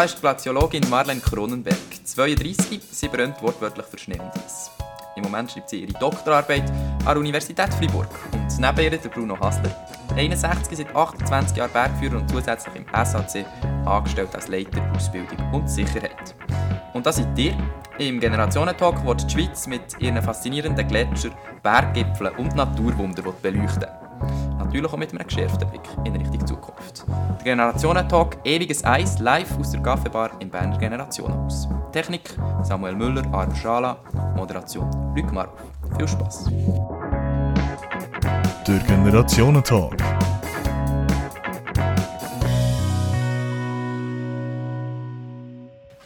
da ist die Glaziologin Marlene Kronenberg. 32, sie brennt wortwörtlich für Schnee und Eis. Im Moment schreibt sie ihre Doktorarbeit an der Universität Freiburg. Und neben ihr der Bruno Hassler. 61 seit 28 Jahren Bergführer und zusätzlich im SAC angestellt als Leiter Ausbildung und Sicherheit. Und das seid ihr. Im Generationentalk wird die Schweiz mit ihren faszinierenden Gletschern, Berggipfeln und Naturwunder beleuchten. Natürlich auch mit einem geschärften Blick in Richtung Zukunft. Der Generationentalk Ewiges Eis live aus der Kaffeebar im Berner Generationenhaus. Technik Samuel Müller, Arno Schala, Moderation Luc Marov. Viel Spaß! Der Generationentalk.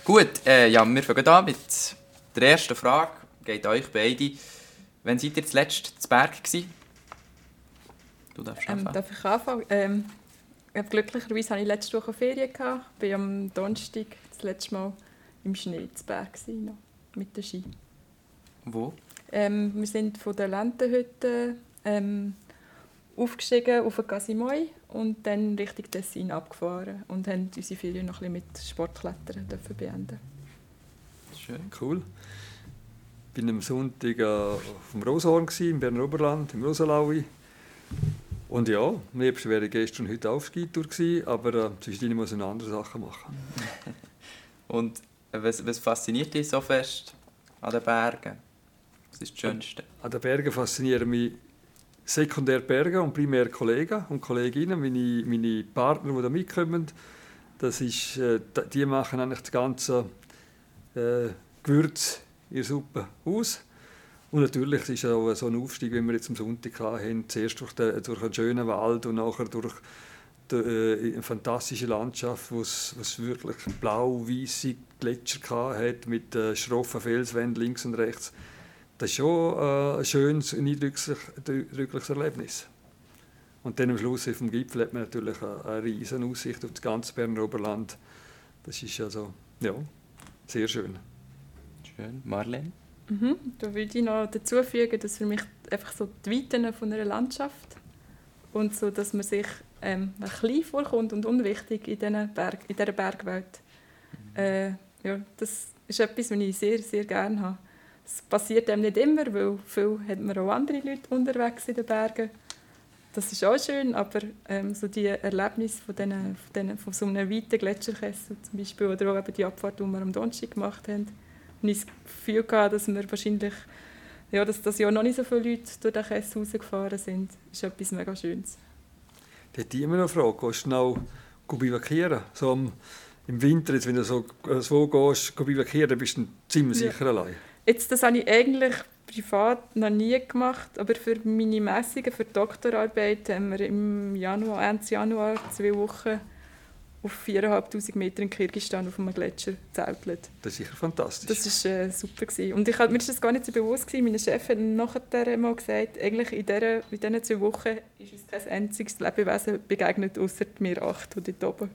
Gut, äh, ja, wir fangen an mit der ersten Frage. Geht euch beide. Wann seid ihr zuletzt zu Berg gewesen? Du darfst ähm, Darf ich anfangen? Ähm, glücklicherweise hatte ich letzte Woche Ferien. Ich war am Donnerstag das letzte Mal im Schnee zu Berg gewesen, noch, mit der Ski. Wo? Ähm, wir sind von der Lendenhütte ähm, aufgestiegen auf den Casimoy und dann Richtung Tessin abgefahren und haben unsere Ferien noch ein bisschen mit Sportklettern dürfen beenden. Schön, cool. Ich war am Sonntag äh, auf dem Roshorn, im Berner Oberland, im Rosalaui. Und ja, am liebsten wäre ich gestern und heute auf Skitour gewesen, aber äh, zwischendurch muss ich andere Sachen machen. und was, was fasziniert dich so fest an den Bergen? Was ist das Schönste? An den Bergen faszinieren mich sekundär Berge und primär Kollegen und Kolleginnen, meine, meine Partner, die da mitkommen. Das ist, äh, die machen eigentlich das ganze äh, Gewürz in der Suppe aus. Und natürlich ist auch so ein Aufstieg, wie wir jetzt am Sonntag hatten, zuerst durch, den, durch einen schönen Wald und nachher durch die, äh, eine fantastische Landschaft, wo es wirklich blau-weiße Gletscher hat mit äh, schroffen Felswänden links und rechts das ist schon äh, ein schönes und eindrückliches Erlebnis. Und dann am Schluss auf dem Gipfel hat man natürlich eine, eine riesige Aussicht auf das ganze Berner Oberland. Das ist also, ja, sehr schön. Schön. Marlene? Mhm. Da würde ich noch dazu fügen, dass für mich einfach so die Weiten von einer Landschaft und so, dass man sich ähm, klein vorkommt und unwichtig in, Berg, in dieser Bergwelt. Mhm. Äh, ja, das ist etwas, was ich sehr, sehr gerne habe. Das passiert einem nicht immer, weil viel hat man auch andere Leute unterwegs in den Bergen. Das ist auch schön, aber ähm, so die Erlebnisse von, diesen, von, diesen, von so einem weiten Gletscherkessel zum Beispiel oder auch eben die Abfahrt, die wir am Donnerstag gemacht haben, habe ich das Gefühl gehabt, dass wir wahrscheinlich ja, dass das Jahr noch nicht so viele Leute durch den Kessel rausgefahren sind. Das ist etwas mega Schönes. Da hätte ich immer noch eine Frage. Gehst du schnell bivakieren? So im Winter, jetzt, wenn du so, so gehst, bivakieren, dann bist du ziemlich sicher ja. allein. Jetzt, das habe ich eigentlich privat noch nie gemacht, aber für meine Messungen, für die Doktorarbeit haben wir im Januar, Ende Januar zwei Wochen auf 4'500 Meter in Kirgisistan auf einem Gletscher zeltet. Das ist sicher fantastisch. Das war äh, super. Gewesen. Und ich, mir war das gar nicht so bewusst. Gewesen. Mein Chef hat nachher mal gesagt, eigentlich in, dieser, in diesen zwei Wochen ist uns kein einziges Lebewesen begegnet, außer mir acht, die dort oben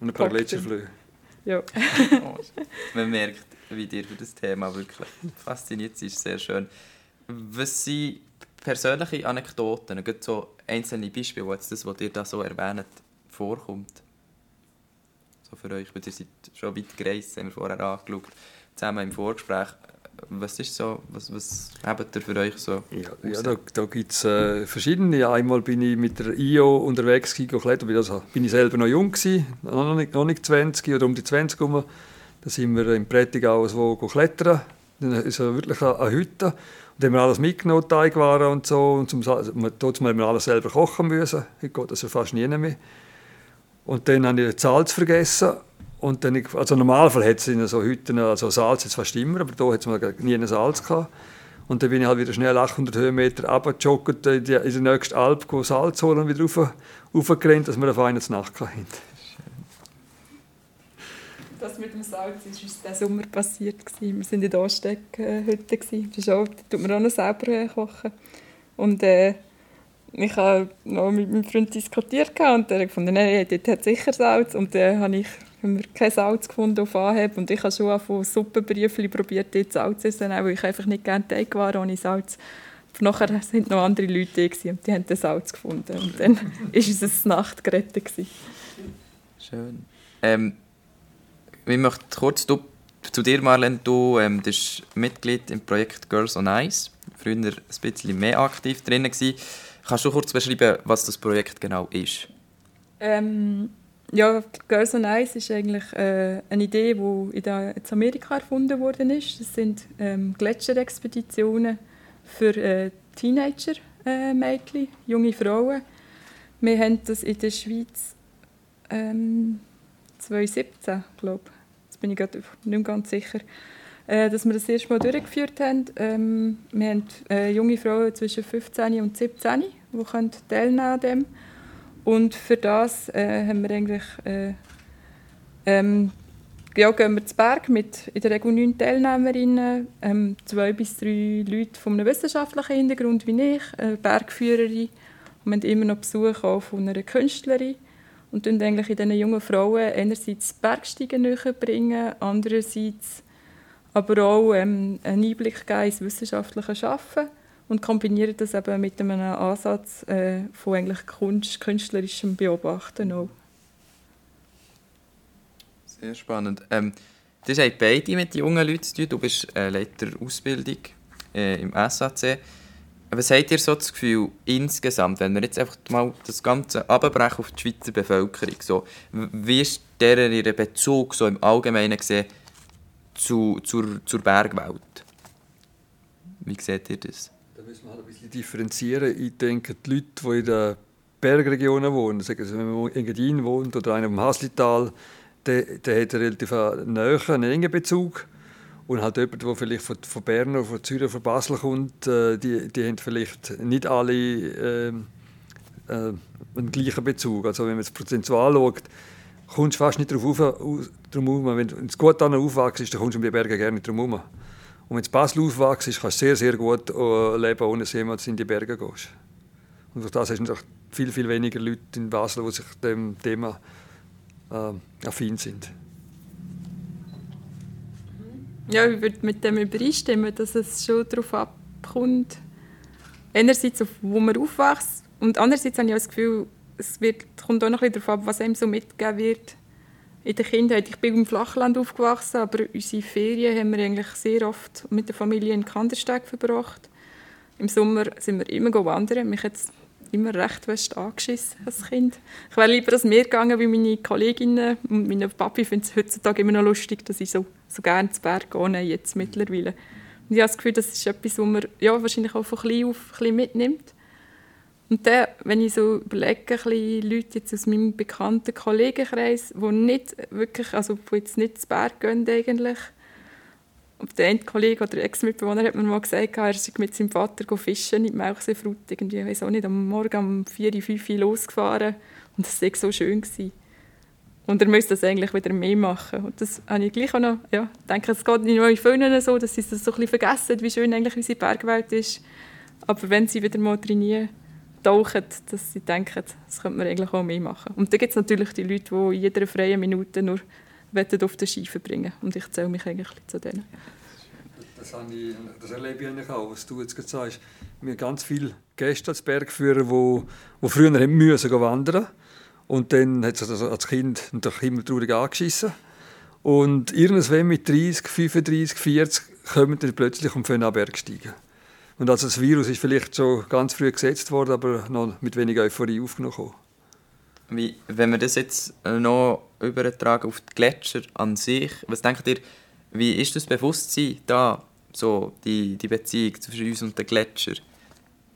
Und ein paar Gletscherflöhe. Ja. Man merkt, wie dir für das Thema wirklich fasziniert ist sehr schön. Was sind persönliche Anekdoten, gibt so einzelne Beispiele, wo jetzt das, was ihr da so erwähnt, vorkommt? So für euch, weil ihr seid schon weit gereist, haben wir vorher angeschaut, zusammen im Vorgespräch. Was ist so, was, was habt ihr für euch so? Ja, ja da, da gibt es äh, verschiedene. Einmal bin ich mit der IO unterwegs geklettert, also bin ich selber noch jung gewesen, noch nicht, noch nicht 20 oder um die 20 herum. Da sind wir im Prättigau so klettern. Dann ist wirklich eine Hütte. Und dann haben wir alles mitgenommen, Teigwaren und so. Und zum, dort haben wir alles selber kochen müssen. Heute geht das ja fast nie mehr. Und dann habe ich das Salz vergessen. Und dann, also Normalfall hat es in so Hütten, also Salz jetzt fast immer, aber hier hat es nie ein Salz gehabt. Und dann bin ich halt wieder schnell 800 Höhenmeter runtergejoggt in die, in die nächste Alp, Salz holen und wieder rauf, raufgerannt, dass wir auf einen Nacht hatten das mit dem Salz ist uns diesen Sommer passiert. Wir waren in der Ansteckhütte. Das ist auch, da tut man auch noch selber kochen. Und äh, ich habe noch mit meinem Freund diskutiert und er fand, nein, dort hat sicher Salz. Und dann habe ich haben wir kein Salz gefunden auf Anhieb. Und ich habe schon von Suppenbriefchen probiert, dort Salz zu essen, weil ich einfach nicht gerne Teig war ohne Salz. Aber nachher waren noch andere Leute da und die haben den Salz gefunden. Und dann war unser Nacht gerettet. Schön. Ähm, ich möchte kurz du, zu dir, Marlene. Du ähm, bist Mitglied im Projekt Girls on Ice. Früher ein bisschen mehr aktiv drin. Gewesen. Kannst du kurz beschreiben, was das Projekt genau ist? Ähm, ja, Girls on Ice ist eigentlich äh, eine Idee, die in, Amerika erfunden worden ist. Das sind ähm, Gletscherexpeditionen für äh, Teenager-Mädchen, äh, junge Frauen. Wir haben das in der Schweiz ähm, 2017, glaube ich. Jetzt bin ich gerade nicht ganz sicher. Äh, dass wir das erste Mal durchgeführt haben. Ähm, wir haben äh, junge Frauen zwischen 15 und 17, die können teilnehmen an dem. Und für das äh, haben wir eigentlich, äh, ähm, ja, gehen wir zu Berg mit in der Regel neun Teilnehmerinnen, ähm, zwei bis drei Leute von einem wissenschaftlichen Hintergrund wie ich, Bergführerin wir haben immer noch Besuch von einer Künstlerin und dann eigentlich in diesen jungen Frauen einerseits Bergsteigen näher bringen, andererseits aber auch ähm, einen Einblick geben ins wissenschaftliche Arbeiten und kombinieren das eben mit einem Ansatz äh, von eigentlich Kunst, künstlerischem Beobachten auch. Sehr spannend. Ähm, das haben beide mit jungen Leuten zu tun. Du bist äh, Leiter Ausbildung äh, im SAC. Was habt ihr so das Gefühl insgesamt, wenn wir jetzt einfach mal das Ganze abbrechen auf die Schweizer Bevölkerung, so, wie ist deren Bezug so im Allgemeinen gesehen zu, zur, zur Bergwelt? Wie seht ihr das? Da müssen wir halt ein bisschen differenzieren. Ich denke, die Leute, die in den Bergregionen wohnen, sagen wenn man in Engadin wohnt oder einer im Haslital, der, der hat einen relativ nahen, engen Bezug und halt jemand, der vielleicht von, von Bern oder von Zürich oder von Basel kommt, äh, die, die haben vielleicht nicht alle äh, äh, einen gleichen Bezug. Also wenn man es prozentual schaut, kommst fast nicht darauf herum. Wenn du gut aufwachst, dann kommst du um die Berge gerne nicht herum. Und wenn du Basel aufwachst, kannst du sehr, sehr gut äh, leben, ohne dass jemand in die Berge gehst. Und durch das hast du viel, viel weniger Leute in Basel, die sich dem Thema äh, affin sind. Ja, ich würde mit dem übereinstimmen, dass es schon darauf abkommt, einerseits auf wo man aufwächst und andererseits habe ich auch das Gefühl, es wird, kommt auch noch ein darauf ab, was einem so mitgegeben wird in der Kindheit. Ich bin im Flachland aufgewachsen, aber unsere Ferien haben wir eigentlich sehr oft mit der Familie in Kandersteg verbracht. Im Sommer sind wir immer wandern. Mich hat immer recht fest angeschissen als Kind. Ich wäre lieber als mir gegangen, wie meine Kolleginnen und mein Papi findet es heutzutage immer noch lustig, dass ich so, so gerne zu Berg gehe, jetzt mittlerweile. Und ich habe das Gefühl, das ist etwas, was man ja, wahrscheinlich auch von klein auf ein bisschen mitnimmt. Und dann, wenn ich so überlege, Leute jetzt aus meinem bekannten Kollegenkreis, die nicht wirklich, also die jetzt nicht zu Berg gehen eigentlich, der eine Kollege oder Ex-Mitbewohner hat mir mal gesagt, er ist mit seinem Vater fischen in Melchseefrut. Irgendwie, ich weiß auch nicht, am Morgen um 4, 5 Uhr losgefahren. Und das war so schön. Gewesen. Und er müsste das eigentlich wieder mehr machen. Und das habe ich gleich auch noch, ja, denke, es geht nicht nur in so, dass sie das so ein bisschen vergessen, wie schön eigentlich unsere Bergwelt ist. Aber wenn sie wieder mal trainieren, tauchen, dass sie denken, das könnte man eigentlich auch mehr machen. Und dann gibt es natürlich die Leute, die in jeder freien Minute nur auf den Ski verbringen Und ich zähle mich eigentlich zu denen. Das, ich, das erlebe ich eigentlich auch, was du jetzt gerade sagst. Wir haben ganz viele Gäste als Bergführer, die, die früher wandern und dann hat es also als Kind natürlich immer traurig angeschissen. Und irgendwann mit 30, 35, 40 kommen dann plötzlich und fangen an Bergsteigen. Und also das Virus ist vielleicht schon ganz früh gesetzt worden, aber noch mit wenig Euphorie aufgenommen. Wie, wenn wir das jetzt noch übertragen auf die Gletscher an sich, was denkt ihr, wie ist das Bewusstsein da, so die, die Beziehung zwischen uns und den Gletscher?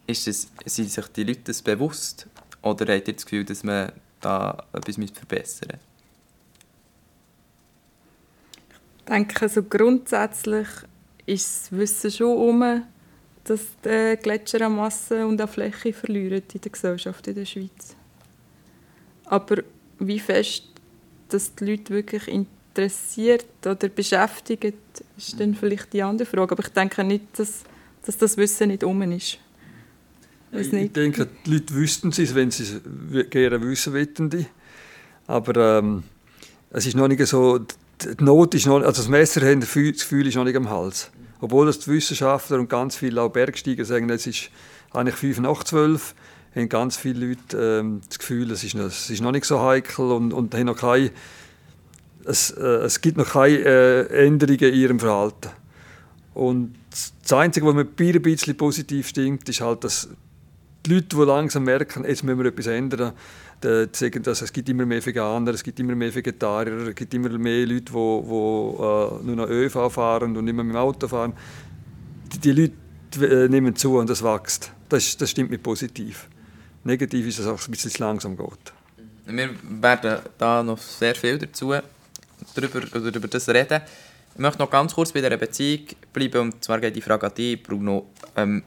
Ist es, sind sich die Leute das bewusst oder habt ihr das Gefühl, dass man da etwas verbessern müsste? Ich denke, also grundsätzlich ist das Wissen schon um, dass die Gletscher an Masse und an Fläche verlieren in der Gesellschaft in der Schweiz. Aber wie fest dass die Leute wirklich interessiert oder beschäftigt, ist dann vielleicht die andere Frage. Aber ich denke nicht, dass, dass das Wissen nicht um ist. Ich, ich denke, die Leute wüssten es, wenn sie es gerne wissen wollten. Aber ähm, es ist noch nicht so, die Not ist noch, also das Messer haben, das Gefühl ist noch nicht am Hals. Obwohl das die Wissenschaftler und ganz viele auch Bergsteiger sagen, es ist eigentlich 5 nach 12 haben ganz viele Leute ähm, das Gefühl, es ist, noch, es ist noch nicht so heikel und, und haben noch keine es, äh, es gibt noch keine äh, Änderungen in ihrem Verhalten. Und das Einzige, was mir ein bisschen positiv stimmt, ist halt, dass die Leute, die langsam merken, jetzt müssen wir etwas ändern, die sagen, dass es gibt immer mehr Veganer, es gibt immer mehr Vegetarier, es gibt immer mehr Leute, die, die äh, nur noch ÖV fahren und mehr mit dem Auto fahren. Die, die Leute äh, nehmen zu und das wächst. Das, das stimmt mir positiv. Negativ ist, dass es auch ein bisschen langsam geht. Wir werden da noch sehr viel dazu darüber, oder über das reden. Ich möchte noch ganz kurz bei dieser Beziehung bleiben, und zwar geht die Frage an dich, Bruno. Ähm,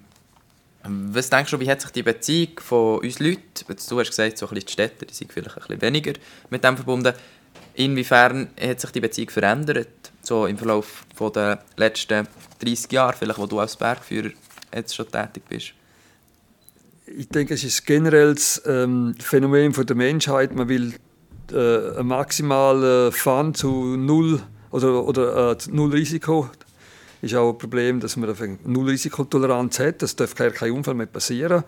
was denkst du, wie hat sich die Beziehung von uns Leuten, du hast gesagt, so ein bisschen die Städte, die sind vielleicht ein bisschen weniger mit dem verbunden, inwiefern hat sich die Beziehung verändert, so im Verlauf der letzten 30 Jahre, vielleicht, wo du als Bergführer jetzt schon tätig bist? Ich denke, es ist generell das ähm, Phänomen von der Menschheit. Man will äh, ein maximalen Fun zu null oder, oder äh, null Risiko ist auch ein Problem, dass man eine null Risikotoleranz hat. Das darf kein Unfall mehr passieren.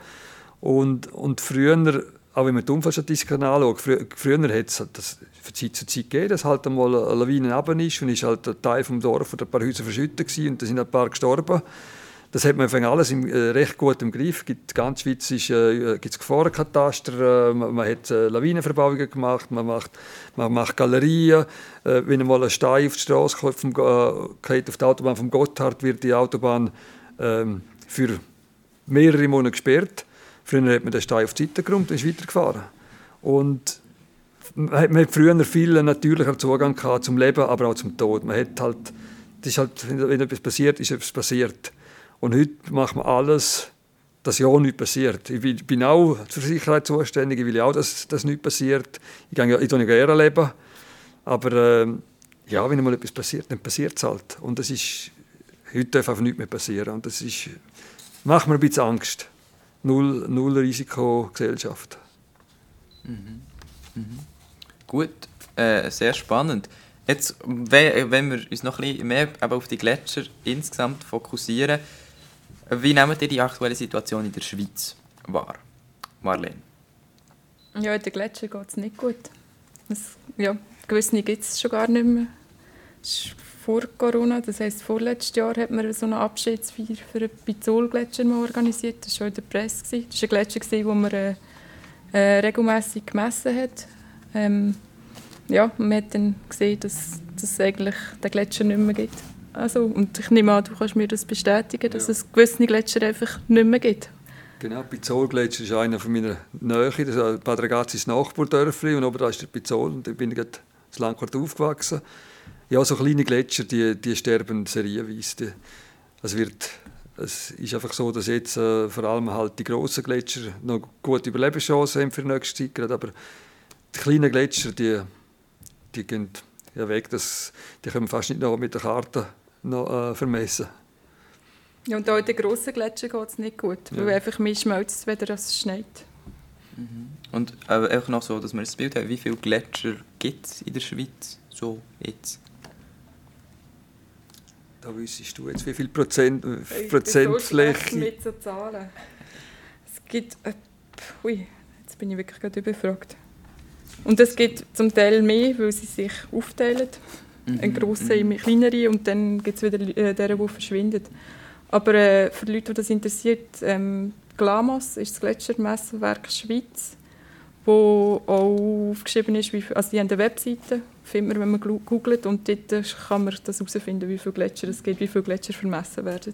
Und, und früher, auch wenn man die Unfallstatistik anschaut, früher, früher hat es das von Zeit zu Zeit gegeben, dass halt einmal eine Lawine runter ist und ist halt ein Teil vom Dorf oder ein paar Häuser verschüttet gewesen, und da sind ein paar gestorben. Das hat man alles im, äh, recht gut im Griff. Gibt, ganz Schweiz ist, äh, gibt es Gefahrenkataster, äh, man, man, hat äh, Lawinenverbauungen gemacht, man macht, man macht Galerien. Äh, wenn einmal ein Stein auf die Straße kommt, vom, äh, auf die Autobahn vom Gotthard, wird die Autobahn ähm, für mehrere Monate gesperrt. Früher hat man den Stein auf die Seite geräumt und ist weitergefahren. Und man hat früher viel natürlicher Zugang zum Leben, aber auch zum Tod. Man hat halt, das ist halt, wenn etwas passiert, ist etwas passiert. Und heute macht man alles, dass ja nichts passiert. Ich bin auch für Sicherheit zuständig, ich will auch, dass, dass nichts passiert. Ich gehe ich ja gerne leben. Aber äh, ja, wenn mal etwas passiert, dann passiert es halt. Und das ist, heute darf einfach nichts mehr passieren. Und das ist, macht mir ein bisschen Angst. Null, null Risikogesellschaft. Mhm. Mhm. Gut, äh, sehr spannend. Jetzt, wenn wir uns noch ein bisschen mehr auf die Gletscher insgesamt fokussieren, wie nehmt ihr die aktuelle Situation in der Schweiz wahr? Marlene? Ja, in den Gletschern geht es nicht gut. Es, ja, gewisse gibt es schon gar nicht mehr. Das ist vor Corona, das heisst, vorletztes Jahr hat man so eine Abschiedsfeier für den Bizol-Gletscher organisiert. Das war schon in der Presse. Das war ein Gletscher, wo man äh, äh, gemessen hat. Ähm, ja, man hat dann gesehen, dass es eigentlich den Gletscher nicht mehr gibt. Also, und ich nehme an, du kannst mir das bestätigen, dass ja. es gewisse Gletscher einfach nicht mehr gibt. Genau, Pizol-Gletscher ist einer von meiner Nähe. Das ist Bad Ragazzi ist Nachbardörfli und oben da ist der Pizol und da bin ich gerade das Landquart aufgewachsen. Ja, so kleine Gletscher, die, die sterben serienweise. Es wird es ist einfach so, dass jetzt äh, vor allem halt die grossen Gletscher noch gute Überlebenschancen haben für die nächste Zeit. Aber die kleinen Gletscher, die, die gehen ja weg. Das, die können fast nicht noch mit der Karte noch äh, vermessen. Ja, und auch in den grossen Gletschern geht es nicht gut, ja. weil einfach mehr schmelzt, wenn es schneit. Mhm. Und äh, einfach noch so, dass wir das Bild haben, wie viele Gletscher gibt es in der Schweiz so jetzt? Da wüsstest du jetzt, wie viel Prozent, äh, Prozentfläche... So mit so Zahlen. Es gibt... Äh, ui, jetzt bin ich wirklich gerade überfragt. Und es gibt zum Teil mehr, weil sie sich aufteilen. Mhm. Ein grosser mhm. in kleinere und dann gibt es wieder äh, der, der verschwindet. Aber äh, für die Leute, die das interessiert, ähm, Glamos ist das Gletschermessenwerk Schweiz, wo auch aufgeschrieben ist, wie viel, also die haben eine Webseite, findet man, wenn man googelt und dort kann man das herausfinden, wie viele Gletscher es gibt, wie viele Gletscher vermessen werden.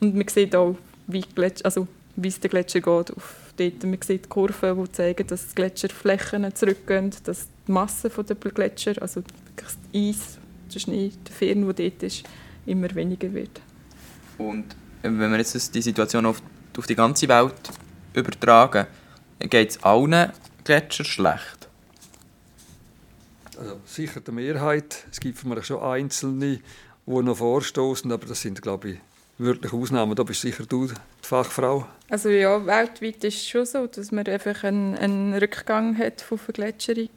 Und man sieht auch, wie, Gletscher, also, wie es den Gletscher geht auf dort. Man sieht Kurven, die zeigen, dass die Gletscherflächen zurückgehen, dass die Masse der Gletscher, also das Eis, der Schnee, der Firn, der dort ist, immer weniger wird. Und wenn wir jetzt die Situation auf, auf die ganze Welt übertragen, geht es allen Gletschern schlecht? Also sicher die Mehrheit. Es gibt vielleicht schon Einzelne, die noch vorstoßen, aber das sind, glaube ich, wirklich Ausnahmen. Da bist sicher du die Fachfrau. Also ja, weltweit ist es schon so, dass man einfach einen, einen Rückgang hat von Vergletscherung.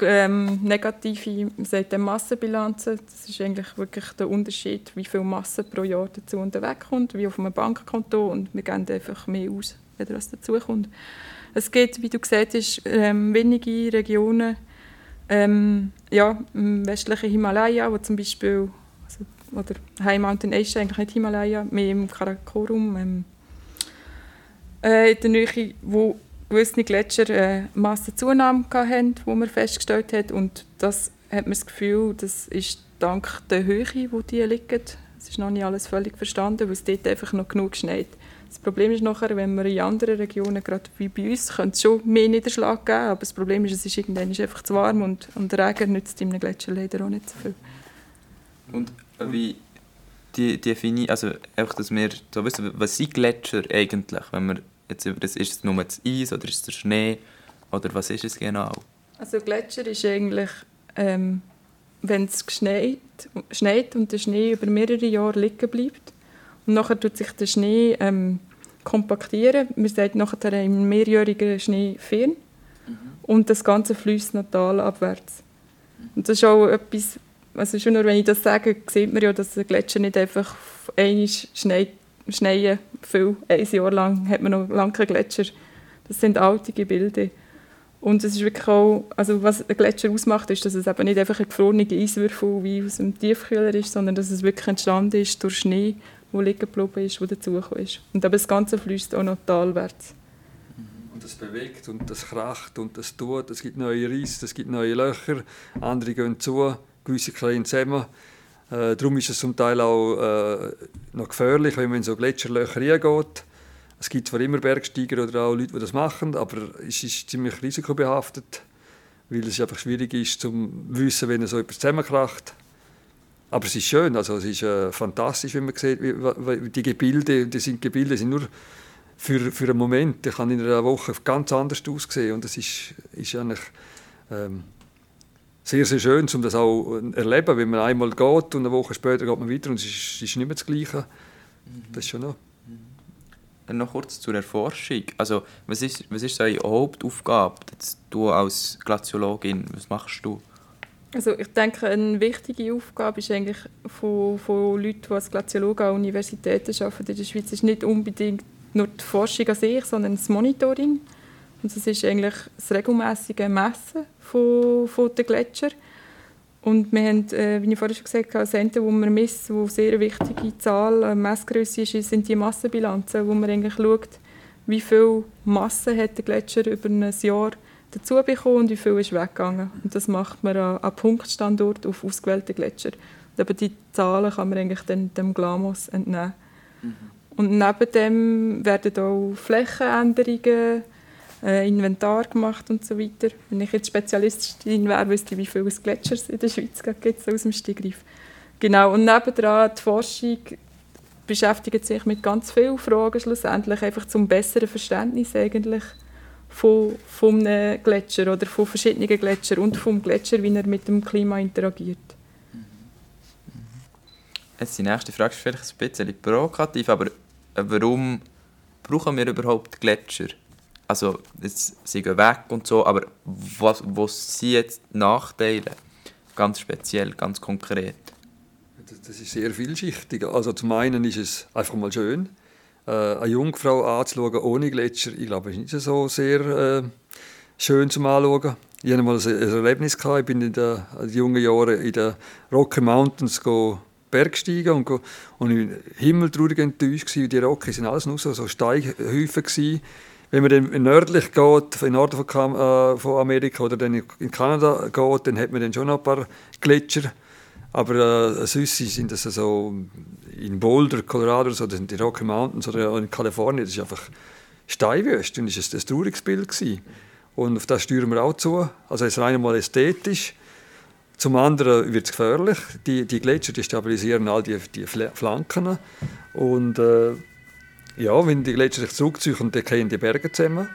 Ähm, negative sagt Massenbilanzen, das ist eigentlich wirklich der Unterschied, wie viel Masse pro Jahr dazu und wegkommt, wie auf einem Bankkonto und wir geben einfach mehr aus, wenn das dazukommt. Es gibt, wie du gesagt hast, ähm, wenige Regionen, Ähm, ja, im westlichen Himalaya, wo zum Beispiel, also, oder High Mountain Asia, eigentlich nicht Himalaya, mehr im Karakorum, ähm, äh, in der Nähe, wo gewisse Gletscher äh, Massenzunahme hatten, die man festgestellt hat. Und das hat man das Gefühl, das ist dank der Höhe, wo die liegen. Es ist noch nicht alles völlig verstanden, weil es dort einfach noch genug schneit. Das Problem ist nachher, wenn wir in anderen Regionen, gerade wie bei uns, könnte es schon mehr Niederschlag geben, aber das Problem ist, es ist irgendwann einfach zu warm und, und der Regen nützt in einem Gletscher leider auch nicht so viel. Und wie die, die also einfach, dass wir so wissen, was sind Gletscher eigentlich, wenn wir jetzt über das, ist es nur das Eis oder ist es der Schnee oder was ist es genau? Also Gletscher ist eigentlich, ähm, wenn es schneit, schneit und der Schnee über mehrere Jahre liegen bleibt und nachher tut sich der Schnee ähm, kompaktieren. Man sagt nachher einen mehrjährigen Schnee fern mhm. und das Ganze fließt noch talabwärts. Und das ist auch etwas, also schon nur wenn ich das sage, sieht man ja, dass der Gletscher nicht einfach einmal schneit schneien viel. Ein Jahr lang hat man noch lange keinen Gletscher. Das sind alte Gebilde. Und es ist wirklich auch, also was ein Gletscher ausmacht, ist, dass es eben nicht einfach ein gefrorener Eiswürfel wie aus einem Tiefkühler ist, sondern dass es wirklich entstanden ist durch Schnee, der liegen geblieben ist, der dazugekommen ist. Und aber das Ganze fließt auch noch talwärts. Und das bewegt und das kracht und das tut. Es gibt neue Risse, es gibt neue Löcher, andere gehen zu, gewisse kleine zusammen. Äh, darum ist es zum Teil auch äh, noch gefährlich, wenn man in so Gletscherlöcher reingeht. Es gibt zwar immer Bergsteiger oder auch Leute, die das machen, aber es ist ziemlich risikobehaftet, weil es einfach schwierig ist, zu wissen, wenn so etwas zusammenkracht. Aber es ist schön, also es ist äh, fantastisch, wenn man sieht, wie, wie die Gebilde, die sind Gebilde sind nur für, für einen Moment, die kann in einer Woche ganz anders aussehen und das ist, ist eigentlich ähm, sehr, sehr schön, um das auch zu erleben, wenn man einmal geht und eine Woche später geht man weiter und es ist, ist nicht mehr das Gleiche. Das ist schon noch. Dann noch kurz zur Erforschung. Also, was ist, was ist deine Hauptaufgabe, jetzt du als Glaziologin, was machst du? Also ich denke, eine wichtige Aufgabe ist eigentlich von, von Leuten, die als Glaziologen an Universitäten arbeiten in der Schweiz, ist nicht unbedingt nur die Forschung an sich, sondern das Monitoring. Und das ist eigentlich das regelmäßige Messen von, von den Gletschern. Und wir haben, äh, wie ich vorhin schon gesagt habe, Ende, wo wir messen, wo eine sehr wichtige Zahl, Messgröße ist, sind die Massenbilanzen, wo man eigentlich schaut, wie viel Masse hat der Gletscher über ein Jahr dazu bekommen und wie viel ist weggegangen. Und das macht man an, an Punktstandort auf ausgewählten Gletscher. Und eben die Zahlen kann man eigentlich dann dem Glamos entnehmen. Mhm. Und neben dem werden auch Flächenänderungen äh, Inventar gemacht und so weiter. Wenn ich jetzt Spezialistin wäre, wüsste ich, wie viele Gletschers in der Schweiz gibt aus dem Stegreif. Genau, und nebendran die Forschung beschäftigt sich mit ganz vielen Fragen schlussendlich, einfach zum besseren Verständnis eigentlich von, von einem Gletscher oder von verschiedenen Gletschern und vom Gletscher, wie er mit dem Klima interagiert. Jetzt die nächste Frage ist vielleicht ein bisschen provokativ, aber warum brauchen wir überhaupt Gletscher? Also sie gehen weg und so, aber was, was sind jetzt Nachteile? Ganz speziell, ganz konkret. Das ist sehr vielschichtig. Also zum einen ist es einfach mal schön, äh, eine Jungfrau anzuschauen ohne Gletscher. Ich glaube, ist nicht so sehr äh, schön zum Anschauen. Ich hatte mal ein Erlebnis. Gehabt. Ich bin in den jungen Jahren in den Rocky Mountains Bergsteigen und, und im Himmel traurig enttäuscht. Die Rocky sind alles nur so, so Steinhäufen. Gewesen wenn man dann nördlich geht, in Norden von, äh, von Amerika oder dann in Kanada geht, dann hat man dann schon noch ein paar Gletscher. Aber äh, sonst sind das so in Boulder, Colorado, so, das sind die Rocky Mountains oder in Kalifornien, das ist einfach Steinwüste und das war ein trauriges Bild. Gewesen. Und auf das steuern wir auch zu. Also es ist rein mal ästhetisch. Zum anderen wird es gefährlich. Die, die Gletscher die stabilisieren all die, die Flanken. Und äh, ja, wenn die Gletscher sich zurückziehen, dann gehen die Berge zusammen.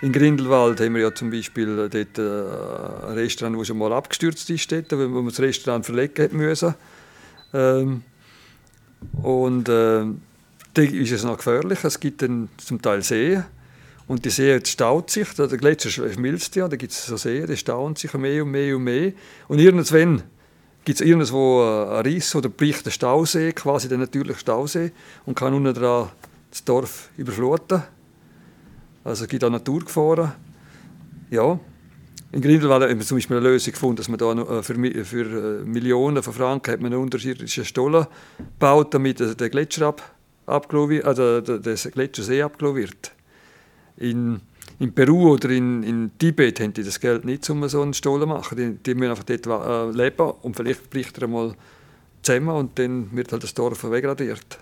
In Grindelwald haben wir ja zum Beispiel dort äh, ein Restaurant, das schon mal abgestürzt ist, dort, wo man das Restaurant verlegen musste. Ähm, und äh, da ist es noch gefährlich. Es gibt dann zum Teil Seen. Und die See staut sich, der Gletscher schmilzt ja, da gibt es so Seen, die stauen sich mehr und mehr und mehr. Und irgendwann gibt es irgendwo einen Riss oder bricht der Stausee, quasi der natürliche Stausee, und kann unten dran das Dorf überfluten. Also es gibt auch Naturgefahren. Ja. in Grindelwald haben wir zum Beispiel eine Lösung gefunden, dass man da äh, für, für äh, Millionen von Franken hat man einen unterirdischen Stollen gebaut, damit der Gletscher ab, abgelassen also der, Gletschersee abgelassen wird. In, in Peru oder in, in Tibet haben die das Geld nicht, um so einen Stollen zu machen. Die, die müssen einfach dort äh, leben und vielleicht bricht er einmal zusammen und dann wird halt das Dorf wegradiert.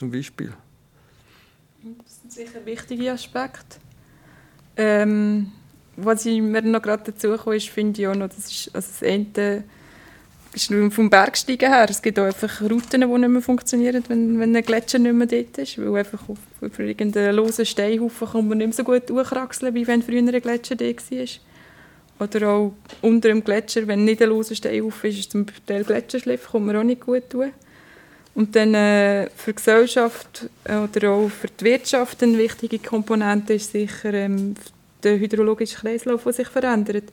Zum Beispiel. Das ist sicher ein wichtiger Aspekt. Ähm, was ich mir noch gerade dazu komme, ist, finde ich auch noch, das ist also das Ende ist vom Bergsteigen her. Es gibt auch einfach Routen, die nicht mehr funktionieren, wenn, wenn ein Gletscher nicht mehr dort ist, weil einfach auf, auf irgendeinen losen Steinhaufen kann man nicht mehr so gut durchkraxeln, wie wenn früher ein Gletscher da war. Oder auch unter dem Gletscher, wenn nicht ein loser Steinhaufen ist, ist zum Teil Gletscherschliff, kann man auch nicht gut tun. Und dann äh, für die Gesellschaft äh, oder auch für die Wirtschaft eine wichtige Komponente ist sicher ähm, der hydrologische Kreislauf, der sich verändert.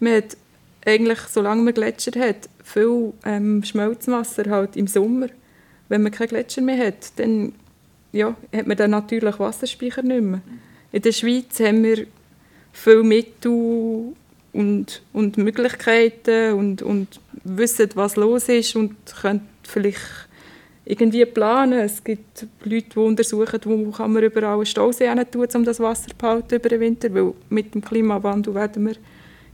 Man hat eigentlich, solange man Gletscher hat, viel ähm, Schmelzwasser halt im Sommer. Wenn man keinen Gletscher mehr hat, dann ja, hat man den natürlichen Wasserspeicher nicht mehr. In der Schweiz haben wir viele Mittel und, und Möglichkeiten und, und wissen, was los ist und können vielleicht irgendwie planen. Es gibt Leute, die untersuchen, wo kann man überall einen Stausee tun, um das Wasser zu behalten über den Winter, weil mit dem Klimawandel werden wir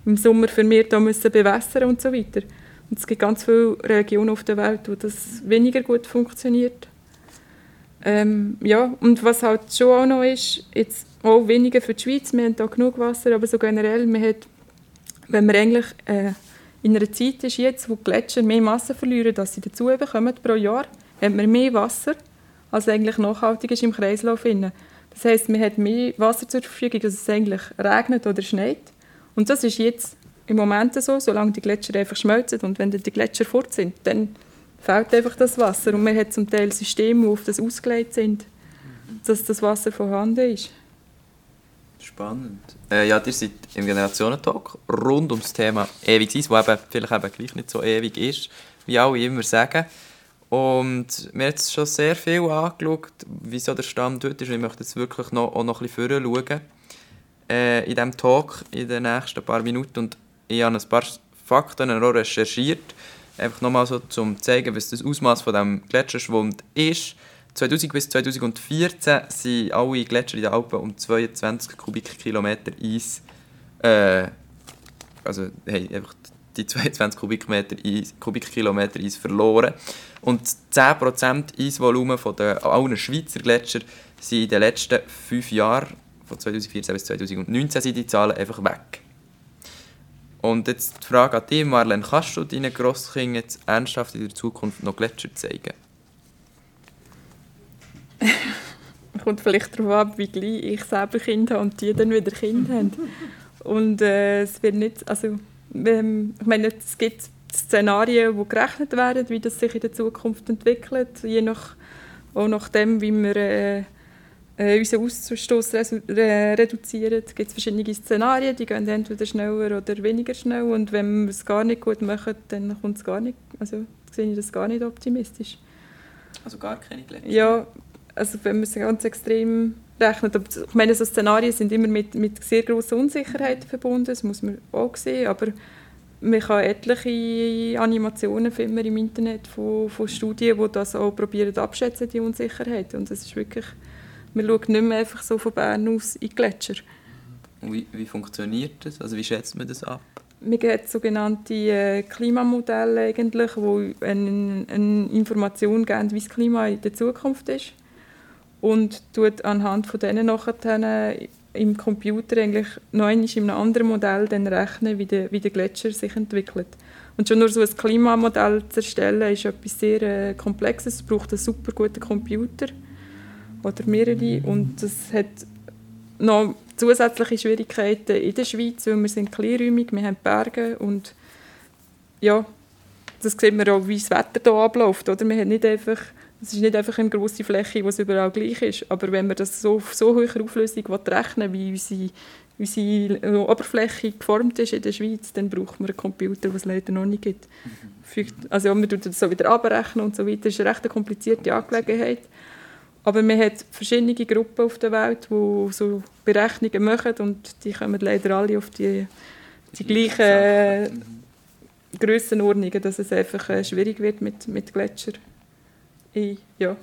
im Sommer vermehrt müssen bewässern und so weiter. Und es gibt ganz viele Regionen auf der Welt, wo das weniger gut funktioniert. Ähm, ja, und was halt schon auch noch ist, jetzt auch weniger für die Schweiz, wir haben da genug Wasser, aber so generell, man hat, wenn man eigentlich äh, in einer Zeit ist jetzt, wo die Gletscher mehr Masse verlieren, als sie dazu bekommen pro Jahr, hat man mehr Wasser, als eigentlich nachhaltig ist im Kreislauf. Das heisst, man hat mehr Wasser zur Verfügung, als es eigentlich regnet oder schneit. Und das ist jetzt im Moment so, solange die Gletscher einfach schmelzen und wenn die Gletscher fort sind, dann fehlt einfach das Wasser. Und man hat zum Teil Systeme, die auf das ausgelegt sind, dass das Wasser vorhanden ist. Spannend. Äh, ja, ihr seid im Generationentalk rund um das Thema ewig sein, das eben vielleicht eben gleich nicht so ewig ist, wie alle immer sagen. Und wir haben jetzt schon sehr viel angeschaut, wie so der Stand dort ist. Ich möchte jetzt wirklich noch, auch noch ein bisschen schauen äh, in diesem Talk in den nächsten paar Minuten. Und ich habe ein paar Fakten auch recherchiert, einfach nochmal so, um zu zeigen, was das Ausmaß von dem Gletscherschwund ist. 2000 bis 2014 sind alle Gletscher in den Alpen um 22 Kubikkilometer Eis, äh, also hey, einfach die 22 Kubikmeter Kubikkilometer Eis verloren. Und 10% Eisvolumen von den, allen Schweizer Gletscher sind in den letzten fünf Jahren, von 2014 bis 2019, sind die Zahlen einfach weg. Und jetzt die Frage an dich, Marlene, kannst du deinen Grosskindern jetzt ernsthaft in der Zukunft noch Gletscher zeigen? Kommt vielleicht darauf ab, wie gleich ich selber Kinder habe und die dann wieder Kinder haben. Und äh, es wird nicht, also ähm, ich meine, es gibt Szenarien, die gerechnet werden, wie das sich in der Zukunft entwickelt, je nach, auch nachdem, wie wir äh, äh, unseren Ausstoß re reduzieren. Es gibt verschiedene Szenarien, die gehen entweder schneller oder weniger schnell und wenn wir es gar nicht gut machen, dann kommt es gar nicht, also sehe ich das gar nicht optimistisch. Also gar keine Gletscher? Ja, also wenn man es ganz extrem rechnet. Aber ich meine, so Szenarien sind immer mit, mit sehr großer Unsicherheit verbunden, das muss man auch sehen, aber man kann etliche Animationen finden im Internet von, von Studien, die das auch probieren abschätzen, die Unsicherheit. Und das ist wirklich, man schaut nicht mehr einfach so von Bern aus in die Gletscher. Wie, wie funktioniert das? Also wie schätzt man das ab? Man hat sogenannte äh, Klimamodelle, eigentlich, die eine, eine Information geben, wie das Klima in der Zukunft ist. Und tut anhand von denen nachher im Computer eigentlich noch in einem anderen Modell dann rechnen, wie der, wie der Gletscher sich entwickelt. Und schon nur so ein Klimamodell zu erstellen, ist etwas sehr äh, Komplexes. Es braucht einen super guten Computer oder mehrere. Und es hat noch zusätzliche Schwierigkeiten in der Schweiz, weil wir sind kleinräumig, wir haben Berge und ja, das sieht man auch, wie das Wetter hier abläuft. Oder? Wir haben nicht einfach es ist nicht einfach eine grosse Fläche, es überall gleich ist. Aber wenn man das so auf so hoher Auflösung rechnen wie unsere, unsere Oberfläche geformt ist in der Schweiz, dann braucht man einen Computer, den es leider noch nicht gibt. Mhm. Also man tut das so wieder abrechnen und so weiter. Das ist eine recht komplizierte Angelegenheit. Aber man hat verschiedene Gruppen auf der Welt, die so Berechnungen machen und die kommen leider alle auf die, die gleichen Grössenordnungen, dass es einfach äh, schwierig wird mit, mit Gletscher in, ja,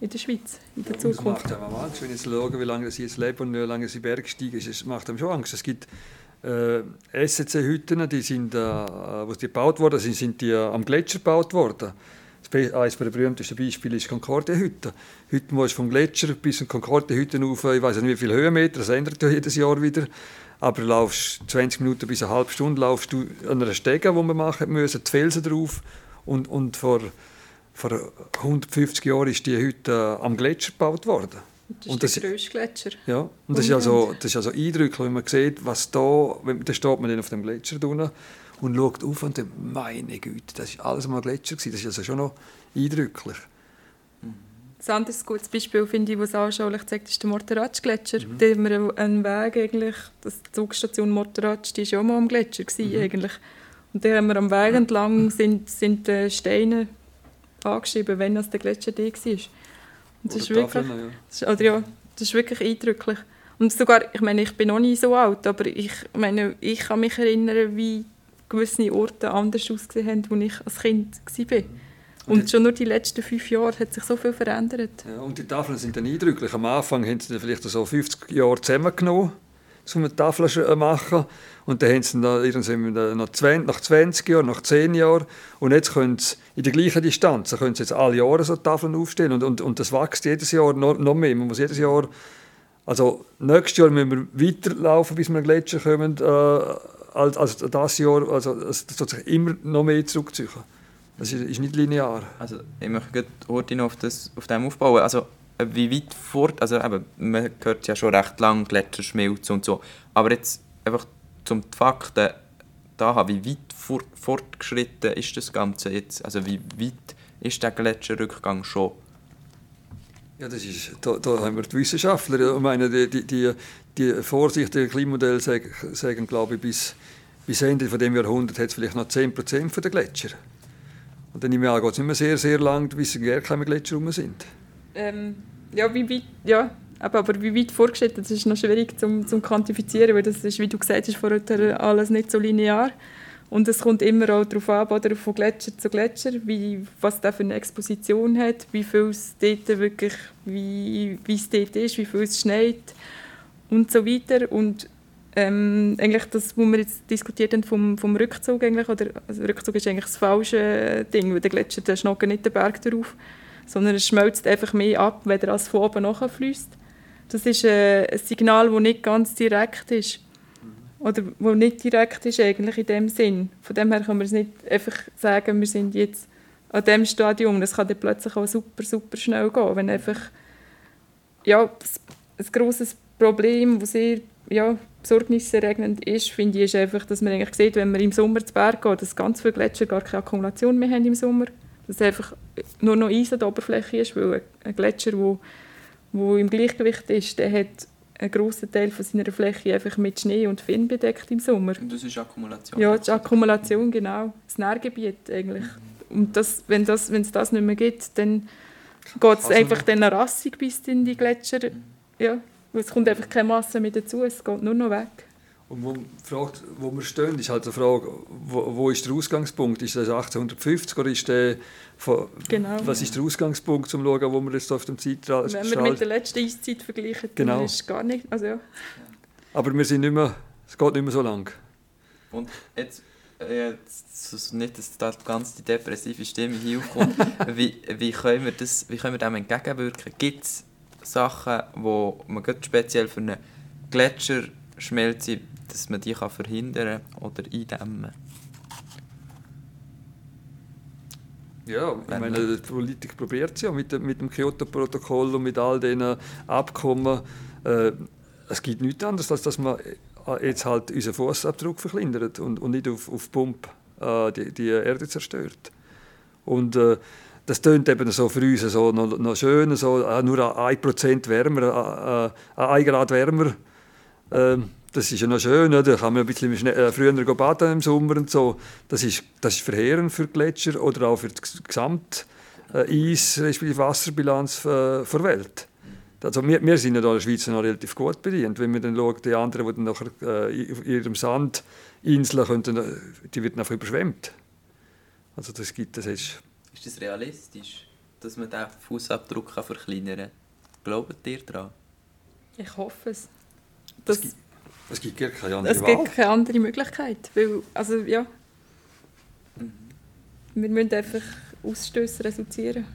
in der Schweiz, in der Es Zukunft. macht einem Angst, wenn ich jetzt schaue, wie lange sie jetzt leben und wie lange sie Bergsteigen. Es macht einem schon Angst. Es gibt äh, SCC-Hütten, die sind, äh, wo die gebaut wurden, sind, sind die äh, am Gletscher gebaut worden. Das Eines der berühmtesten Beispiele ist die Concordia-Hütte. Hütten, ist vom Gletscher bis zum Concordia-Hütte auf, ich weiß nicht wie viele Höhenmeter, das ändert ja jedes Jahr wieder. Aber du laufst 20 Minuten bis eine halbe Stunde laufst du an einer Stege, die wir machen müssen, die Felsen drauf. Und, und vor, vor 150 Jahren ist die Hütte äh, am Gletscher gebaut worden. Das ist Und der das- grösste Gletscher. Ja, und das ist, also, das ist also eindrücklich, wenn man sieht, was da, wenn, da steht man dann auf dem Gletscher drunten und schaut auf und denkt, meine Güte, das ist alles mal Gletscher gewesen. Das ist also schon noch eindrücklich. Ein anderes gutes Beispiel, finde ich, was anschaulich zeigt, ist der Morteratsch-Gletscher. Da haben wir einen Weg eigentlich, das die Zugstation Morteratsch, die war ja auch mal am Gletscher gewesen, eigentlich. Und da haben wir am Weg entlang sind, sind äh, Steine angeschrieben, wenn das der Gletscher war. Und das Oder ist wirklich, Tafeln, ja. das ist, oder ja, das ist wirklich eindrücklich. Und sogar, ich meine, ich bin noch nie so alt, aber ich meine, ich kann mich erinnern, wie gewisse Orte anders ausgesehen haben, als ich als Kind war. Und schon nur die letzten fünf Jahre hat sich so viel verändert. Ja, und die Tafeln sind dann eindrücklich. Am Anfang haben sie dann vielleicht so 50 Jahre zusammengenommen, um eine Tafel zu machen. Und dann haben sie dann nach 20, nach 20 Jahren, nach 10 Jahren. Und jetzt können sie in der gleichen Distanz, da können sie jetzt alle Jahre so Tafeln aufstellen. Und, und, und das wächst jedes Jahr noch, noch mehr. Man muss jedes Jahr, also nächstes Jahr müssen wir weiterlaufen, bis wir an Gletscher kommen, äh, als, als das Jahr. Also es wird sich immer noch mehr zurückziehen. Das ist, ist nicht linear. Also ich möchte heute noch auf, das, auf dem aufbauen. Also wie weit fort, also eben, man hört ja schon recht lang Gletscherschmelze und so, aber jetzt einfach zum Fakten da haben, wie weit fort, fortgeschritten ist das Ganze jetzt? Also wie weit ist der Gletscherrückgang schon? Ja, das ist, da, da haben wir die Wissenschaftler. Ich meine, die, die, die, die vorsichtigen Klimamodelle sagen, sagen glaube ich, bis, bis Ende von dem Jahrhundert hat es vielleicht noch 10% der Gletscher. Und dann im Jahr geht es nicht mehr sehr, sehr lang, bis gar keine Gletscher rum sind. Ähm, ja, wie weit, ja, aber, aber wie weit vorgeschritten, das ist noch schwierig zum, zum quantifizieren, weil das ist, wie du gesagt hast, vorher alles nicht so linear. Und es kommt immer auch darauf ab, oder, von Gletscher zu Gletscher, wie, was der für eine Exposition hat, wie viel es dort wirklich, wie, dort ist, wie viel es schneit und so weiter. Und ähm, eigentlich das, was wir jetzt diskutiert haben vom, vom Rückzug, eigentlich, oder, also Rückzug ist eigentlich das falsche Ding, weil der Gletscher der schnockt nicht den Berg darauf, sondern es schmelzt einfach mehr ab, wenn er als von oben nachfließt. Das ist äh, ein Signal, das nicht ganz direkt ist. Oder wo nicht direkt ist eigentlich in dem Sinn. Von dem her kann man es nicht einfach sagen, wir sind jetzt an dem Stadium. Das kann dann plötzlich auch super, super schnell gehen, wenn einfach ja, ein grosses Problem, das sehr ja, besorgniserregend ist, finde ich, ist einfach, dass man eigentlich sieht, wenn man im Sommer zu Berg geht, dass ganz viele Gletscher gar keine Akkumulation mehr haben im Sommer. Dass einfach nur noch Eis an der Oberfläche ist, weil ein Gletscher, wo, wo im Gleichgewicht ist, der hat einen grossen Teil von seiner Fläche einfach mit Schnee und Finn bedeckt im Sommer. Und das ist Akkumulation. Ja, die Akkumulation, genau. Das Nährgebiet eigentlich. Und das, wenn das, wenn es das nicht mehr gibt, dann geht es Also- einfach dann rassig bis in die Gletscher. Ja, weil es kommt einfach keine Masse mehr dazu, es geht nur noch weg. Und wo, man fragt, wo wir stehen, ist halt die Frage, wo, wo ist der Ausgangspunkt? Ist das 1850 oder ist der, von, Genau. was ist der Ausgangspunkt, um zu schauen, wo wir jetzt auf dem Zeitraum Wenn wir mit der letzten Eiszeit vergleichen, Genau. dann ist es gar nicht... Also ja. Aber wir sind nicht mehr, es geht nicht mehr so lang. Und jetzt, äh, jetzt so nicht, dass da die ganze depressive Stimme hier aufkommt, wie, wie, können wir das, wie können wir dem entgegenwirken? Gibt es Sachen, wo man speziell für eine Gletscherschmelze, dass man die kann verhindern oder eindämmen Ja, ich meine, die Politik probiert es ja mit, dem- mit dem Kyoto-Protokoll und mit all diesen Abkommen. Äh, es gibt nichts anderes, als dass man äh, jetzt halt unseren Fußabdruck verkleinert und, und nicht auf, auf Pump äh, die, die Erde zerstört. Und äh, das tönt eben so für uns so noch, noch schön, so, äh, nur ein Prozent wärmer, äh, äh, ein Grad wärmer. Ähm, das ist ja noch schön, oder? da kann man ein bisschen schnell, äh, früher baden im Sommer und so. Das ist, das ist verheerend für die Gletscher oder auch für das gesamte äh, Eis- respektive Wasserbilanz äh, der Welt. Also wir, wir sind ja da in der Schweiz noch relativ gut bedient. Wenn wir dann schauen, die anderen, die dann nachher äh, auf ihrem Sandinseln können, äh, die werden einfach überschwemmt. Also das gibt es ist... Ist das realistisch, dass man diesen Fußabdruck verkleinern kann? Glaubt ihr daran? Ich hoffe es. Das, es, gibt, es gibt gar keine andere Es gibt keine andere Möglichkeit. Weil, also ja, mhm. wir müssen einfach Ausstöße reduzieren.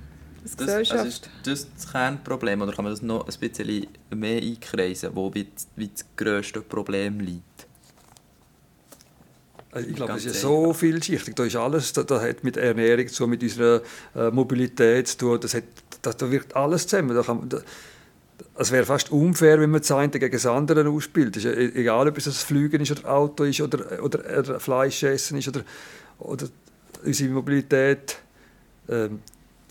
Das, also ist das das Kernproblem oder kann man das noch ein bisschen mehr einkreisen, wo wie, wie das grösste Problem liegt? Also ich glaube, es ist ja so vielschichtig. Da ist alles, da, da hat mit Ernährung zu, mit unserer äh, Mobilität zu tun. Das hat, da, da wirkt alles zusammen. Da kann, da, es wäre fast unfair, wenn man das eine gegen das andere ausspielt. Es ist e-, egal, ob es das Fliegen ist oder Auto ist oder, oder, oder Fleisch essen ist oder, oder unsere Mobilität. Ähm,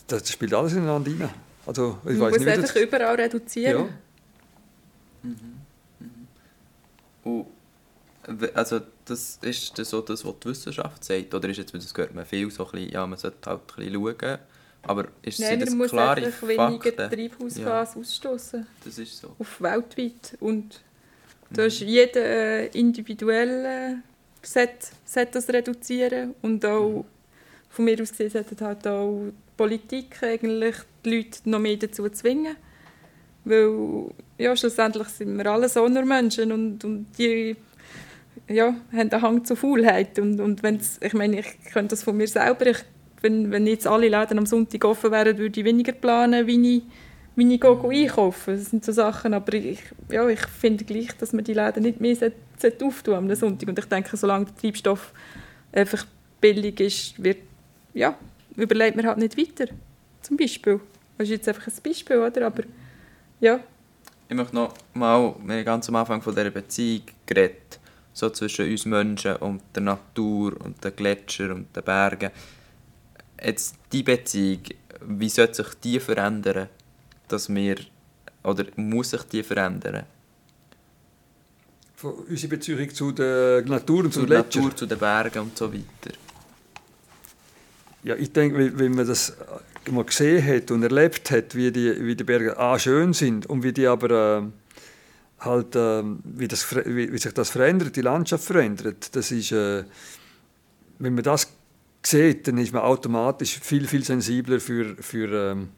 das spielt alles ineinander rein. Also, ich man muss nicht, einfach überall reduzieren. Ja. Mhm. Mhm. Und, also das ist das so das, was die Wissenschaft sagt? Oder ist jetzt, das gehört man viel so ein bisschen, ja, man sollte halt ein bisschen schauen. Aber ist Nein, das man muss klare einfach weniger Treibhausgas ja. ausstoßen. Das ist so. Auf weltweit. Und da mhm. ist jeder äh, individuell äh, das reduzieren und auch mhm. von mir aus gesehen sollte halt auch die Politik eigentlich die Leute noch mehr dazu zwingen. Weil ja, schlussendlich sind wir alle so nur Menschen und, und die ja, haben einen Hang zur Faulheit. Und, und wenn's, ich meine, ich könnte das von mir selber, ich, wenn, wenn jetzt alle Läden am Sonntag offen wären, würde ich weniger planen, wie ich, wie ich gehe, einkaufen Das sind so Sachen, aber ich, ja, ich finde gleich, dass man die Läden nicht mehr auftun am Sonntag. Und ich denke, solange der Treibstoff einfach billig ist, wird, ja, überlebt man halt nicht weiter. Zum Beispiel. Das ist jetzt einfach ein Beispiel, oder? Aber ja. Ich möchte noch mal, wir haben ganz am Anfang von dieser Beziehung geredet so zwischen uns Menschen und der Natur und den Gletschern und den Bergen. Jetzt die Beziehung, wie sollte sich die verändern, dass wir, oder muss sich die verändern? Von unsere Beziehung zu der Natur und zu, zu der Natur, zu den Bergen und so weiter. Ja, ich denke, wenn man das mal gesehen hat und erlebt hat, wie die, wie die Berge A schön sind und wie die aber... Äh, halt, äh, wie, das, wie, wie, sich das verändert, die Landschaft verändert. Das ist, äh, wenn man das sieht, dann ist man automatisch viel, viel sensibler für, für, ähm,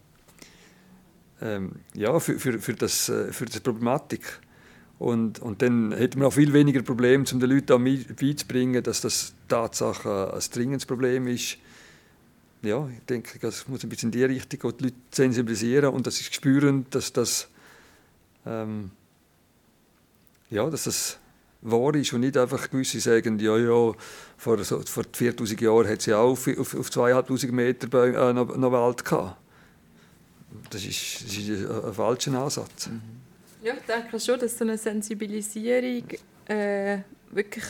ähm, ja, für, für, für, das, äh, für die Problematik. Und, und dann hätte man auch viel weniger Probleme, um den Leuten beizubringen, dass das Tatsache ein dringendes Problem ist. Ja, ich denke, das muss ein bisschen in die Richtung gehen, die Leute sensibilisieren und dass sie spüren, dass das ähm, ja, dass es wahr ist und nicht einfach gewisse sagen, ja, ja, vor, so, vor 4000 Jahren hat es ja auch auf, auf, auf 2500 Meter bei, äh, noch, noch Wald gehabt. Das ist, das ist ein, ein falscher Ansatz. Mhm. Ja, ich denke schon, dass so eine Sensibilisierung äh, wirklich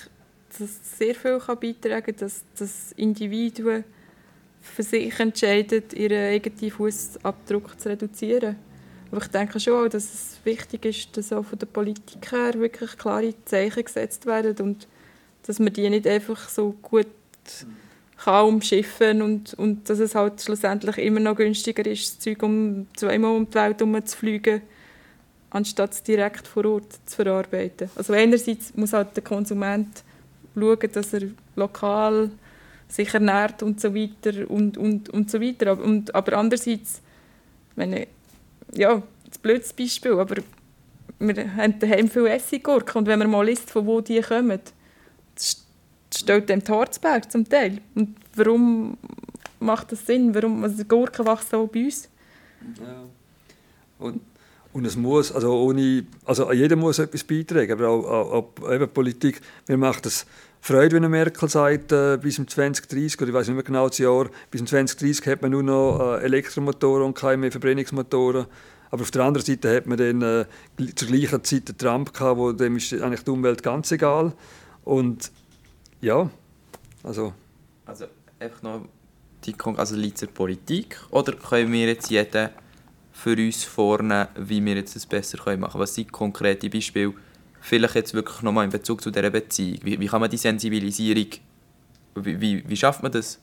sehr viel kann beitragen kann, dass das Individuen für sich entscheidet, ihren eigenen Fußabdruck zu reduzieren. Aber ich denke schon, dass es wichtig ist, dass auch von der Politik her wirklich klare Zeichen gesetzt werden und dass man die nicht einfach so gut kann umschiffen und, und dass es halt schlussendlich immer noch günstiger ist, das Zeug um zweimal um die Welt herum zu fliegen, anstatt es direkt vor Ort zu verarbeiten. Also einerseits muss halt der Konsument schauen, dass er lokal sich ernährt und so weiter und, und, und so weiter. Aber, und, aber andererseits, wenn ja, ein blödes Beispiel, aber wir haben daheim viel Essiggurken und wenn man mal liest, von wo die kommen, steht dem Torzberg zum Teil. Und warum macht das Sinn? Warum, also Gurken wachsen auch bei uns. Ja. Und, und es muss, also ohne, also jeder muss etwas beitragen, aber auch, auch, auch eben Politik, mir macht es Freude, wenn Merkel sagt, äh, bis zum 2030, oder ich weiß nicht mehr genau das Jahr, bis zum 2030 hat man nur noch äh, Elektromotoren und keine mehr Verbrennungsmotoren. Aber auf der anderen Seite hat man dann äh, zur gleichen Zeit den Trump gehabt, wo dem ist eigentlich die Umwelt ganz egal. Und ja, also... Also einfach noch die also liegt es Politik oder können wir jetzt jeden für uns vornehmen, wie wir jetzt das besser machen können? Was sind konkrete Beispiele? Vielleicht jetzt wirklich nochmal in Bezug zu dieser Beziehung. Wie, wie kann man die Sensibilisierung, wie, wie, wie schafft man das?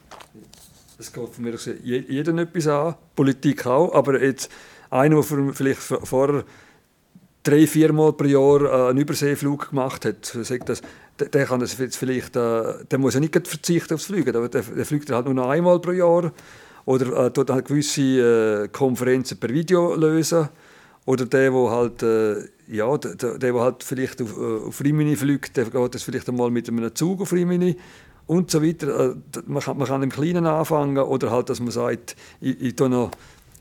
Das geht von mir aus jeden etwas an, Politik auch, aber jetzt einer, der vielleicht vorher drei, vier Mal pro Jahr äh, einen Überseeflug gemacht hat, sagt das, der, kann das jetzt vielleicht, äh, der muss ja nicht verzichten aufs Fliegen, der, der fliegt halt nur noch einmal pro Jahr oder äh, tut halt gewisse äh, Konferenzen per Video lösen oder der, wo halt äh, ja, der, der, der halt vielleicht auf, äh, auf Rimini fliegt, der geht das vielleicht einmal mit einem Zug auf Rimini und so weiter. Äh, man kann, man kann im Kleinen anfangen oder halt, dass man sagt, ich, ich tue noch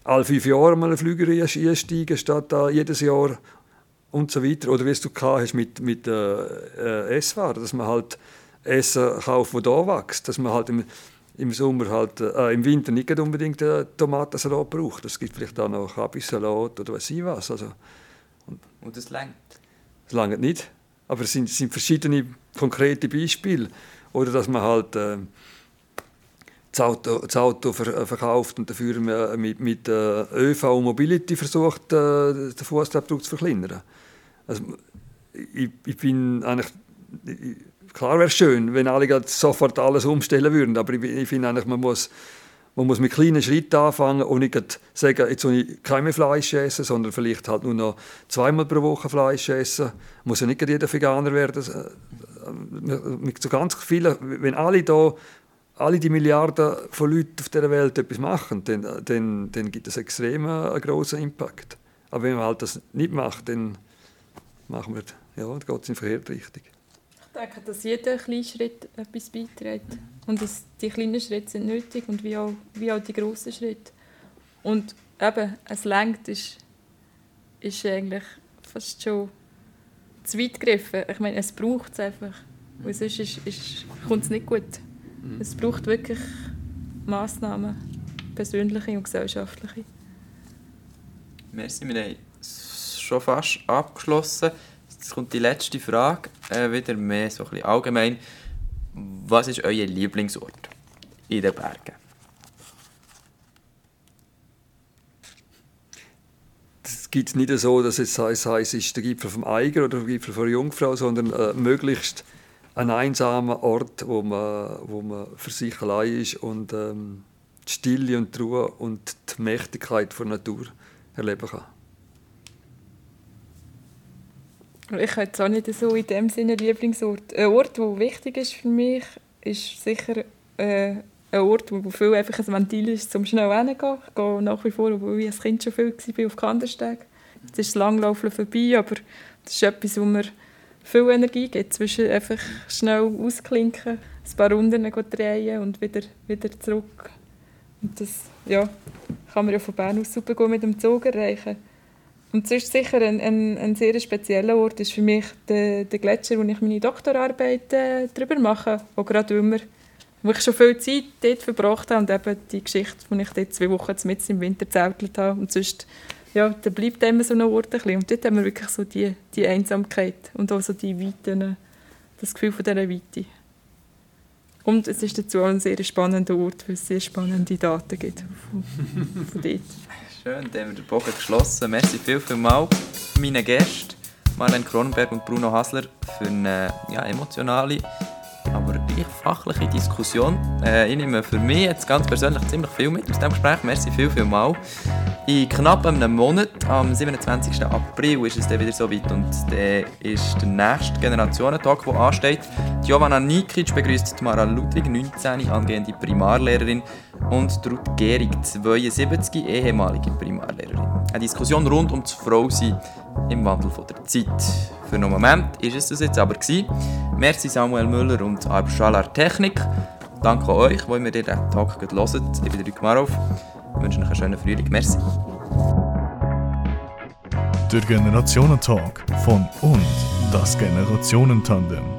alle fünf Jahre mal einen Flüger einsteigen, statt da jedes Jahr und so weiter. Oder wie es du hast mit, mit äh, äh, Esswaren, dass man halt Essen kauft, das hier wächst. Dass man halt im, im Sommer halt, äh, im Winter nicht unbedingt äh, Tomatensalat braucht. Es gibt vielleicht auch noch Kabissalat oder was ich was. Also, und, und das längt? Es langt nicht. Aber es sind, sind verschiedene konkrete Beispiele. Oder dass man halt äh, das Auto, das Auto ver, verkauft und dafür mit, mit äh, ÖV und Mobility versucht, äh, den Fußabdruck zu verkleinern. Also, ich, ich bin eigentlich, klar wäre es schön, wenn alle sofort alles umstellen würden, aber ich, ich finde eigentlich, man muss, man muss mit kleinen Schritten anfangen und nicht sagen, jetzt will ich kein mehr Fleisch essen, sondern vielleicht halt nur noch zweimal pro Woche Fleisch essen. Muss ja nicht jeder Veganer werden. Mit so ganz vielen, wenn alle da alle die Milliarden von Leuten auf dieser Welt etwas machen, dann, dann, dann gibt es extrem einen großen Impact. Aber wenn man halt das nicht macht, dann machen wir, ja, geht es in die verkehrte Richtung. Ich denke, dass jeder kleine Schritt etwas beiträgt. Und dass die kleinen Schritte sind nötig und wie auch, wie auch die grossen Schritte. Und eben, es längt ist, ist eigentlich fast schon zu weit gegriffen. Ich meine, es braucht es einfach. Weil sonst ist, ist, kommt es nicht gut. Mhm. Es braucht wirklich Massnahmen, persönliche und gesellschaftliche. Merci, wir haben schon fast abgeschlossen. Jetzt kommt die letzte Frage, äh, wieder mehr so ein bisschen allgemein. Was ist euer Lieblingsort in den Bergen? Es gibt nicht so, dass es heißt, es ist der Gipfel vom Eiger oder der Gipfel von Jungfrau, sondern äh, möglichst ein einsamer Ort, wo man, wo man für sich allein ist und ähm, die Stille und die Ruhe und die Mächtigkeit der Natur erleben kann. Ich habe jetzt auch nicht so in dem Sinne Lieblingsort. Ein Ort, der wichtig ist für mich, ist sicher äh, ein Ort, wo viel einfach ein Ventil ist, um schnell hinzugehen. Ich gehe nach wie vor, obwohl ich als Kind schon viel war, auf Kandersteg. Jetzt ist das Langlaufen vorbei, aber das ist etwas, wo mir viel Energie gibt. Zwischen einfach schnell ausklinken, ein paar Runden drehen und wieder, wieder zurück. Und das ja, kann man ja von Bern aus super mit dem Zug erreichen. Und es ist sicher ein, ein, ein sehr spezieller Ort ist für mich der, der Gletscher, wo ich meine Doktorarbeit äh, darüber mache, wo gerade immer wo ich schon viel Zeit dort verbracht habe und eben die Geschichte, wo ich dort zwei Wochen mit im Winter zeltelt habe und sonst ja, da bleibt immer so ein Ort ein bisschen. und dort haben wir wirklich so die, die Einsamkeit und auch so die Weiten, das Gefühl von dieser Weite. Und es ist dazu auch ein sehr spannender Ort, weil es sehr spannende Daten gibt von, von dort. Schön, dann haben wir den Bogen geschlossen. Merci viel, viel mal meinen Gästen, Marlene Kronenberg und Bruno Hasler, für eine ja, emotionale, aber gleich fachliche Diskussion. Äh, ich nehme für mich jetzt ganz persönlich ziemlich viel mit aus diesem Gespräch. Merci viel, viel mal. In knapp einem Monat, am 27. April, ist es dann wieder so weit und dann ist der nächste Generationentag, der ansteht. Giovanna Nikic begrüßt Mara Ludwig, 19, angehende Primarlehrerin und Ruth Gehrig, 72, ehemalige Primarlehrerin. Eine Diskussion rund um das Frausein im Wandel der Zeit. Für einen Moment ist es das jetzt aber gewesen. Merci Samuel Müller und Arp Schalar Technik. Danke euch, wo ihr mir diesen Tag hört. Ich bin Rück Marov. Ich wünsche euch einen schönen Frühling. Merci. Der Generationentalk von und das Generationentandem.